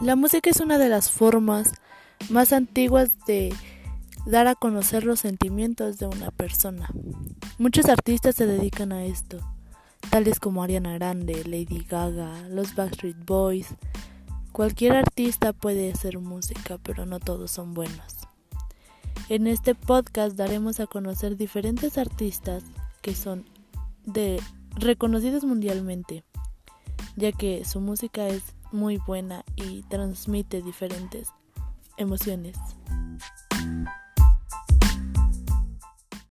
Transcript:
La música es una de las formas más antiguas de dar a conocer los sentimientos de una persona. Muchos artistas se dedican a esto, tales como Ariana Grande, Lady Gaga, los Backstreet Boys. Cualquier artista puede hacer música, pero no todos son buenos. En este podcast daremos a conocer diferentes artistas que son de reconocidos mundialmente, ya que su música es muy buena y transmite diferentes emociones.